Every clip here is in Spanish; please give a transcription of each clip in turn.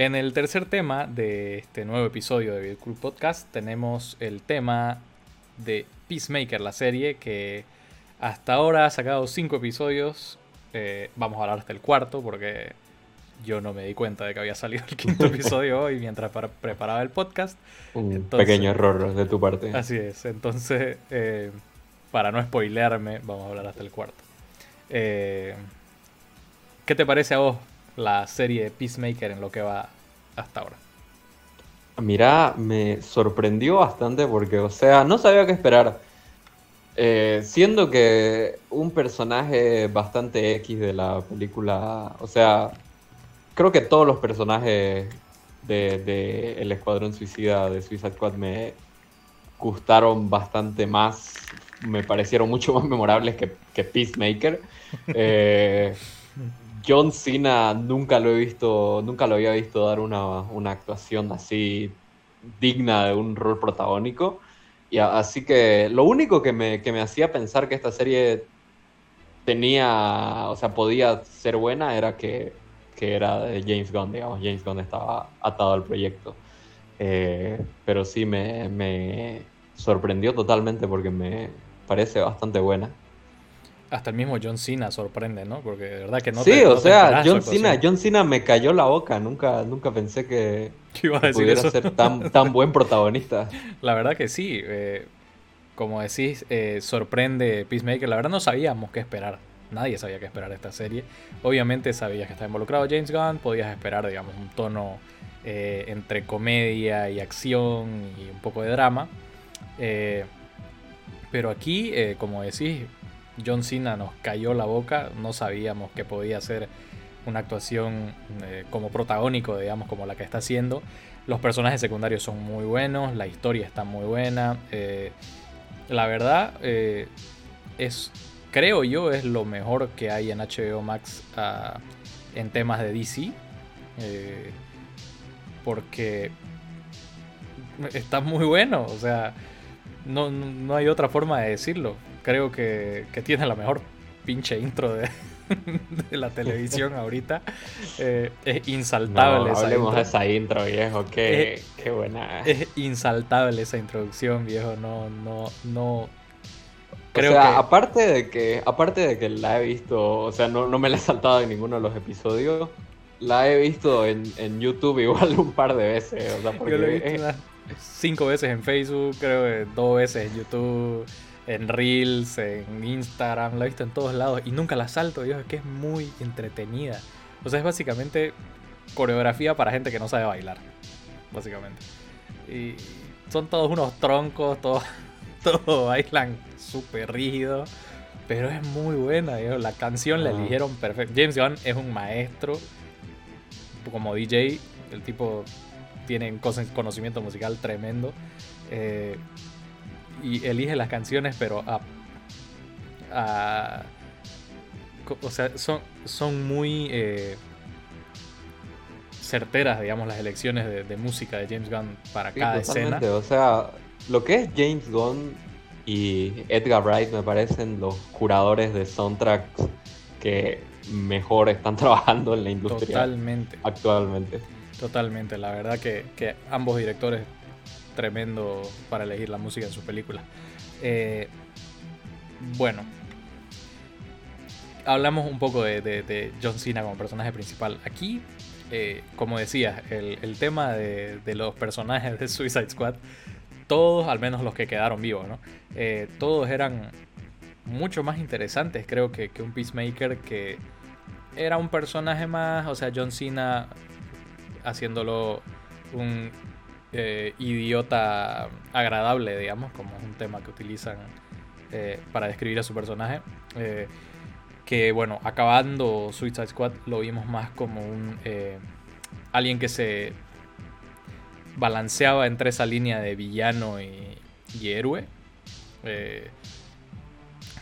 En el tercer tema de este nuevo episodio de Cool Podcast tenemos el tema de Peacemaker, la serie que hasta ahora ha sacado cinco episodios. Eh, vamos a hablar hasta el cuarto porque yo no me di cuenta de que había salido el quinto episodio hoy mientras preparaba el podcast. Un pequeño error de tu parte. Así es. Entonces, eh, para no spoilearme, vamos a hablar hasta el cuarto. Eh, ¿Qué te parece a vos la serie Peacemaker en lo que va hasta ahora? Mira, me sorprendió bastante porque, o sea, no sabía qué esperar. Eh, siendo que un personaje bastante X de la película, o sea, creo que todos los personajes de, El Escuadrón Suicida de Suicide Squad me gustaron bastante más, me parecieron mucho más memorables que, que Peacemaker. Eh, John Cena nunca lo he visto, nunca lo había visto dar una, actuación así digna de un rol protagónico. Y así que lo único que me, que me hacía pensar que esta serie tenía, o sea, podía ser buena era que, era de James Gunn, digamos, James Gunn estaba atado al proyecto. Eh, pero sí me, me sorprendió totalmente porque me parece bastante buena. Hasta el mismo John Cena sorprende, ¿no? Porque de verdad que no Sí, o sea, John Cena, John Cena me cayó la boca. Nunca, nunca pensé que, pudiera ser tan, tan buen protagonista. La verdad que sí. Eh, como decís, eh, sorprende Peacemaker. La verdad no sabíamos qué esperar. Nadie sabía qué esperar de esta serie. Obviamente sabías que estaba involucrado James Gunn. Podías esperar, digamos, un tono eh, entre comedia y acción y un poco de drama. pero aquí, como decís, John Cena nos cayó la boca, no sabíamos que podía ser una actuación eh, como protagónico, digamos, como la que está haciendo. Los personajes secundarios son muy buenos, la historia está muy buena. Eh, la verdad, eh, es, creo yo, es lo mejor que hay en HBO Max ah, en temas de DC. porque está muy bueno, o sea, no, no hay otra forma de decirlo creo que, tiene la mejor pinche intro de, la televisión ahorita. Eh, es insaltable. No, hablemos de esa intro, viejo. Qué, qué, buena. Es insaltable esa introducción, viejo. No, no, no. Creo o sea, aparte de que, aparte de que la he visto, o sea, no, no me la he saltado en ninguno de los episodios. La he visto en, en YouTube igual un par de veces. O sea, porque Yo lo he visto cinco veces en Facebook, creo que dos veces en YouTube en Reels, en Instagram, la he visto en todos lados y nunca la salto, Dios, es que es muy entretenida. O sea, es básicamente coreografía para gente que no sabe bailar, básicamente. Y son todos unos troncos, todos, todos bailan súper rígido, pero es muy buena, la canción la eligieron perfecto. James Gunn es un maestro, como DJ, el tipo tiene conocimiento musical tremendo. Eh, y elige las canciones, pero a, o sea, son, son muy eh, certeras, digamos, las elecciones de, música de James Gunn para cada escena. O sea, lo que es James Gunn y Edgar Wright me parecen los curadores de soundtracks que mejor están trabajando en la industria Totalmente. actualmente. Totalmente, la verdad que, que ambos directores tremendo para elegir la música en su película. Eh, bueno, hablamos un poco de, John Cena como personaje principal. Aquí, eh, como decía, el, tema de, los personajes de Suicide Squad, todos, al menos los que quedaron vivos, ¿no? Eh, todos eran mucho más interesantes, creo que, que un Peacemaker que era un personaje más, o sea, John Cena haciéndolo un eh, idiota agradable, digamos, como es un tema que utilizan eh, para describir a su personaje. Eh, que bueno, acabando Suicide Squad lo vimos más como un alguien que se balanceaba entre esa línea de villano y, héroe.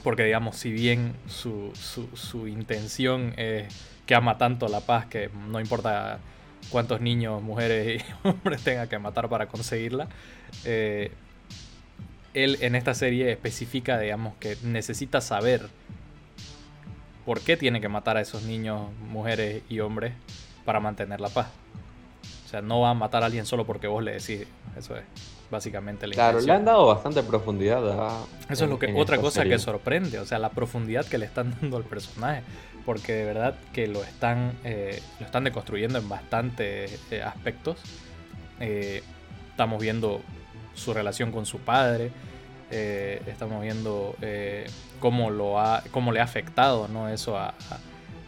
porque digamos, si bien su, su, su intención es que ama tanto la paz que no importa cuántos niños, mujeres y hombres tenga que matar para conseguirla. Eh, él en esta serie especifica, digamos, que necesita saber por qué tiene que matar a esos niños, mujeres y hombres para mantener la paz. O sea, no va a matar a alguien solo porque vos le decís. Eso es básicamente la Claro, le han dado bastante profundidad a. Eso es lo que, otra cosa que sorprende, o sea, la profundidad que le están dando al personaje. Porque de verdad que lo están, eh, lo están deconstruyendo en bastantes eh, aspectos. Eh, estamos viendo su relación con su padre. estamos viendo cómo, lo ha, cómo le ha afectado ¿no? eso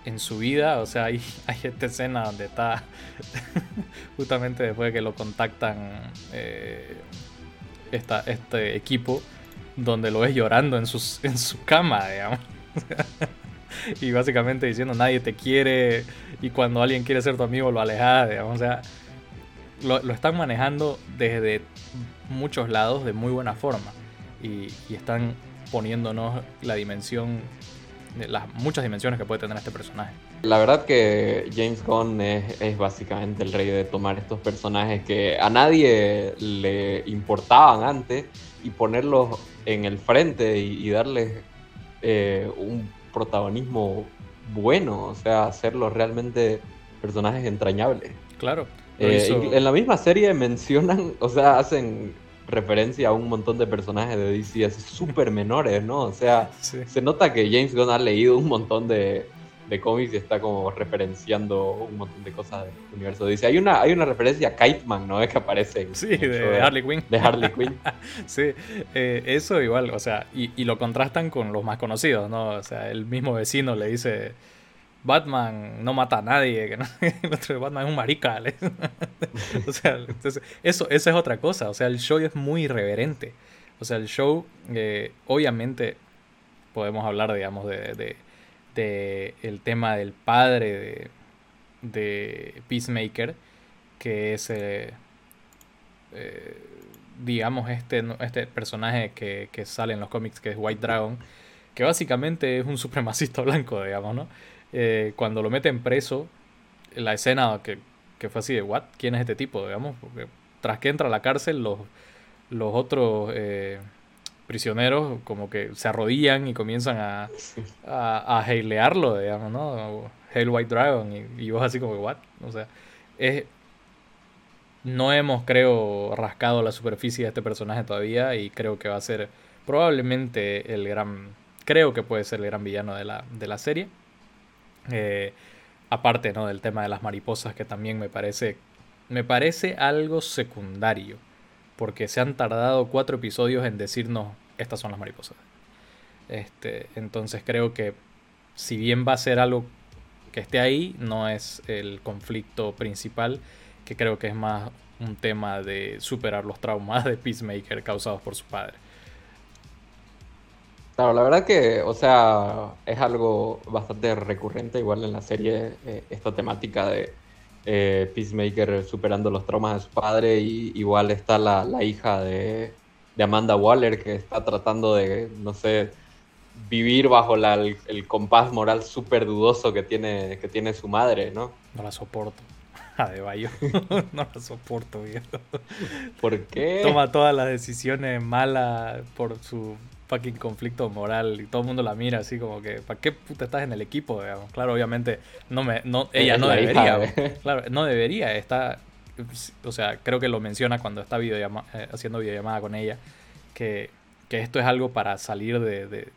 en su vida. O sea, hay, hay esta escena donde está justamente después de que lo contactan este equipo, donde lo ves llorando en, sus, en su cama, digamos. y básicamente diciendo nadie te quiere y cuando alguien quiere ser tu amigo lo alejas. O sea, lo, están manejando desde muchos lados de muy buena forma y, y están poniéndonos la dimensión las muchas dimensiones que puede tener este personaje. La verdad que James Gunn es, básicamente el rey de tomar estos personajes que a nadie le importaban antes y ponerlos en el frente y, darles eh, un protagonismo bueno, o sea, hacerlos realmente personajes entrañables. Claro. Eh, en la misma serie mencionan, o sea, hacen referencia a un montón de personajes de DC súper menores, ¿no? O sea, se nota que James Gunn ha leído un montón de, cómics y está como referenciando un montón de cosas del universo de DC. Hay una, hay una referencia a Kite Man, ¿no? Es que aparece. Sí, de, Harley Quinn. De Harley Quinn. sí, eh, eso igual, o sea, y, y lo contrastan con los más conocidos, ¿no? O sea, el mismo vecino le dice Batman no mata a nadie, que no, Batman es un marica. o sea, entonces, eso, esa es otra cosa. O sea, el show es muy irreverente. O sea, el show, eh, obviamente, podemos hablar, digamos, de, de, el tema del padre de, de Peacemaker, que es, eh, eh, digamos, este, este personaje que, que sale en los cómics, que es White Dragon, que básicamente es un supremacista blanco, digamos, ¿no? Eh, cuando lo meten preso, la escena que, fue así de, ¿what? ¿Quién es este tipo? Digamos, porque tras que entra a la cárcel, los, los otros prisioneros como que se arrodillan y comienzan a, a, a digamos, ¿no? Hail White Dragon, y, y vos así como, ¿what? O sea, es, no hemos, creo, rascado la superficie de este personaje todavía y creo que va a ser probablemente el gran, creo que puede ser el gran villano de la, de la serie. Eh, aparte ¿no? del tema de las mariposas, que también me parece, me parece algo secundario, porque se han tardado cuatro episodios en decirnos, estas son las mariposas. Este, entonces creo que si bien va a ser algo que esté ahí, no es el conflicto principal, que creo que es más un tema de superar los traumas de Peacemaker causados por su padre. Claro, la verdad que, o sea, es algo bastante recurrente igual en la serie, eh, esta temática de eh, Peacemaker superando los traumas de su padre y igual está la, hija de, Amanda Waller que está tratando de, no sé, vivir bajo el, compás moral súper dudoso que tiene, que tiene su madre, ¿no? No la soporto. A de Bayo. no la soporto, viejo. ¿Por qué? Toma todas las decisiones malas por su fucking conflicto moral y todo el mundo la mira así como que, ¿para qué puta estás en el equipo? Claro, obviamente no me, no, ella no debería, claro, no debería, está, o sea, creo que lo menciona cuando está videollama, eh, haciendo videollamada con ella, que, que, esto es algo para salir de, de,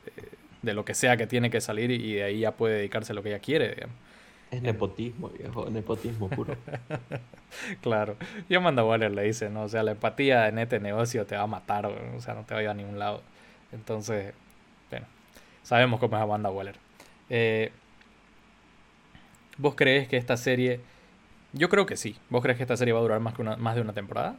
de, lo que sea que tiene que salir y de ahí ya puede dedicarse a lo que ella quiere, Es nepotismo, viejo, nepotismo puro. claro. Yo Amanda Waller le dice, ¿no? O sea, la empatía en este negocio te va a matar, o sea, no te va a ir a ningún lado. Entonces, bueno, sabemos cómo es Amanda Waller. Eh, ¿Vos crees que esta serie... Yo creo que sí. ¿Vos crees que esta serie va a durar más, que una, más de una temporada?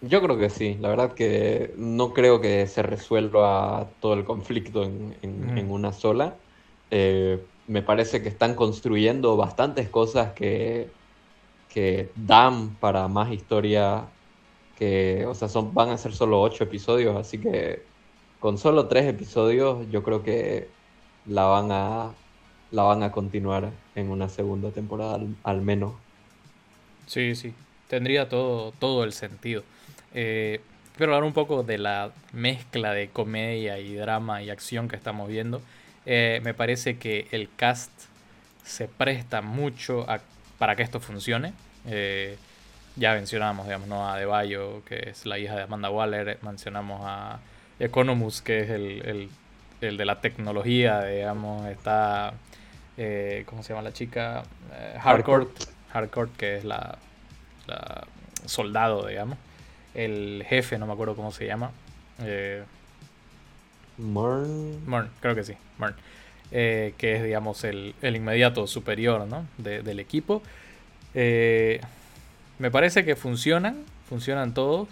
Yo creo que sí. La verdad que no creo que se resuelva todo el conflicto en, una sola. Eh, me parece que están construyendo bastantes cosas que, que dan para más historia que, o sea, son, van a ser solo ocho episodios, así que con solo tres episodios yo creo que la van a, la van a continuar en una segunda temporada al, menos. Sí, sí, tendría todo, todo el sentido. Eh, quiero hablar un poco de la mezcla de comedia y drama y acción que estamos viendo. Eh, me parece que el cast se presta mucho para que esto funcione. ya mencionamos, digamos, ¿no? a Debayo, que es la hija de Amanda Waller, mencionamos a Economus, que es el, el, de la tecnología, digamos, está, ¿cómo se llama la chica? Hardcore, Hardcore, que es la, la soldado, digamos. El jefe, no me acuerdo cómo se llama. Eh, Morn. creo que sí, Morn. Eh, que es, digamos, el, inmediato superior ¿no? del equipo. Eh, me parece que funcionan, funcionan todos.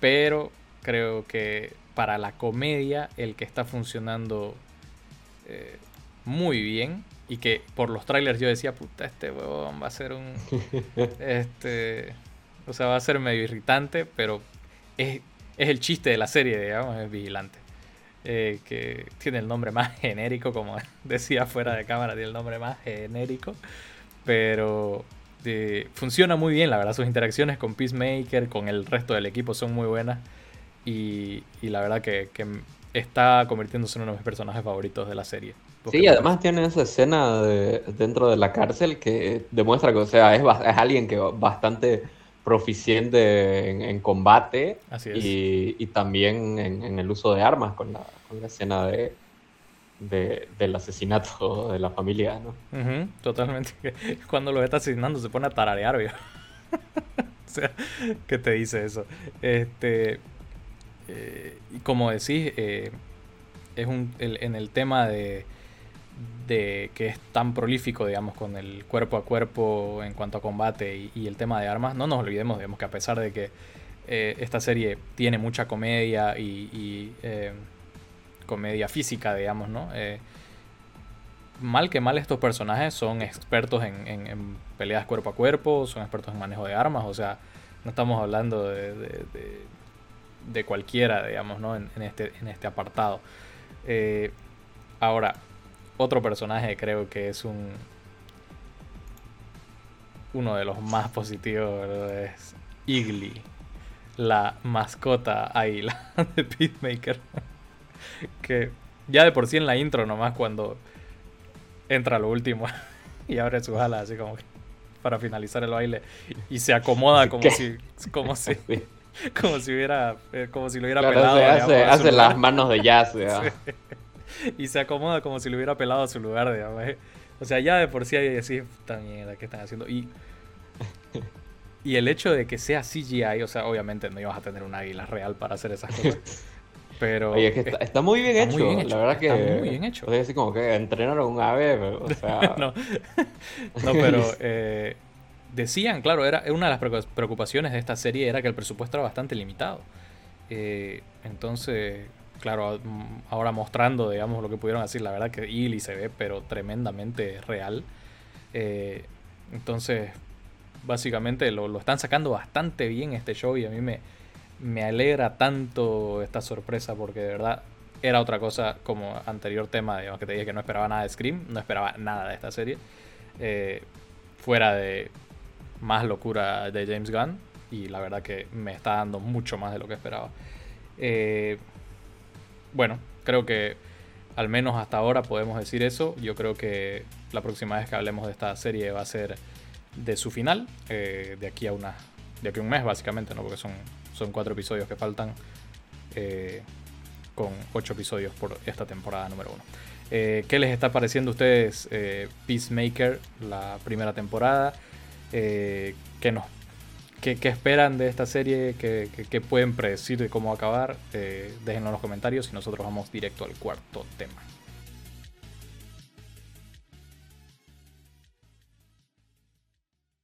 pero creo que para la comedia, el que está funcionando muy bien y que por los trailers yo decía, puta, este huevón va a ser un... este... O sea, va a ser medio irritante, pero es, el chiste de la serie, digamos, es Vigilante. Eh, que tiene el nombre más genérico, como decía fuera de cámara, tiene el nombre más genérico. Pero eh, funciona muy bien, la verdad. Sus interacciones con Peacemaker, con el resto del equipo son muy buenas. Y, la verdad que, que está convirtiéndose en uno de mis personajes favoritos de la serie. Sí, además tiene esa escena de, dentro de la cárcel que demuestra que, o sea, es, es alguien que bastante proficiente en, combate y, y, también en, el uso de armas con la, con la escena de, del asesinato de la familia, ¿no? totalmente. Cuando lo está asesinando se pone a tararear, o sea, ¿qué te dice eso? Este, eh, y como decís, eh, es un, en el tema de de que es tan prolífico, digamos, con el cuerpo a cuerpo en cuanto a combate y, el tema de armas, no nos olvidemos, digamos, que a pesar de que eh, esta serie tiene mucha comedia y, comedia física, digamos, ¿no? Mal que mal estos personajes son expertos en, peleas cuerpo a cuerpo, son expertos en manejo de armas, o sea, no estamos hablando de, cualquiera, digamos, ¿no? En, este, en este apartado. ahora, otro personaje creo que es un uno de los más positivos es Igly, la mascota águila de Peacemaker. que ya de por sí en la intro nomás cuando entra lo último y abre sus alas así como para finalizar el baile y se acomoda como si como si como si hubiera eh, como si lo hubiera pelado hace, las manos de jazz y se acomoda como si lo hubiera pelado a su lugar, digamos. ¿eh? O sea, ya de por sí hay así, mierda, ¿qué están haciendo? Y, y el hecho de que sea CGI, o sea, obviamente no ibas a tener un águila real para hacer esas cosas. Pero Oye, es que está, muy, bien hecho, la verdad que... Está muy bien hecho. O sea, así como que entrenaron un ave, pero, o sea... no. no, pero eh, decían, claro, era una de las preocupaciones de esta serie era que el presupuesto era bastante limitado. Eh, entonces, claro, mm, ahora mostrando, digamos, lo que pudieron decir, la verdad que Illy se ve, pero tremendamente real. Eh, entonces, básicamente lo, están sacando bastante bien este show y a mí me, me alegra tanto esta sorpresa porque de verdad era otra cosa como anterior tema, digamos, que te dije que no esperaba nada de Scream, no esperaba nada de esta serie. Eh, fuera de más locura de James Gunn y la verdad que me está dando mucho más de lo que esperaba. Eh, bueno, creo que al menos hasta ahora podemos decir eso. Yo creo que la próxima vez que hablemos de esta serie va a ser de su final, eh, de aquí a una, de aquí a un mes básicamente, ¿no? Porque son, son cuatro episodios que faltan, eh, con ocho episodios por esta temporada número uno. ¿Qué les está pareciendo a ustedes Peacemaker, la primera temporada? ¿Qué nos ¿Qué, esperan de esta serie? ¿Qué, pueden predecir de cómo acabar? Eh, déjenlo en los comentarios y nosotros vamos directo al cuarto tema.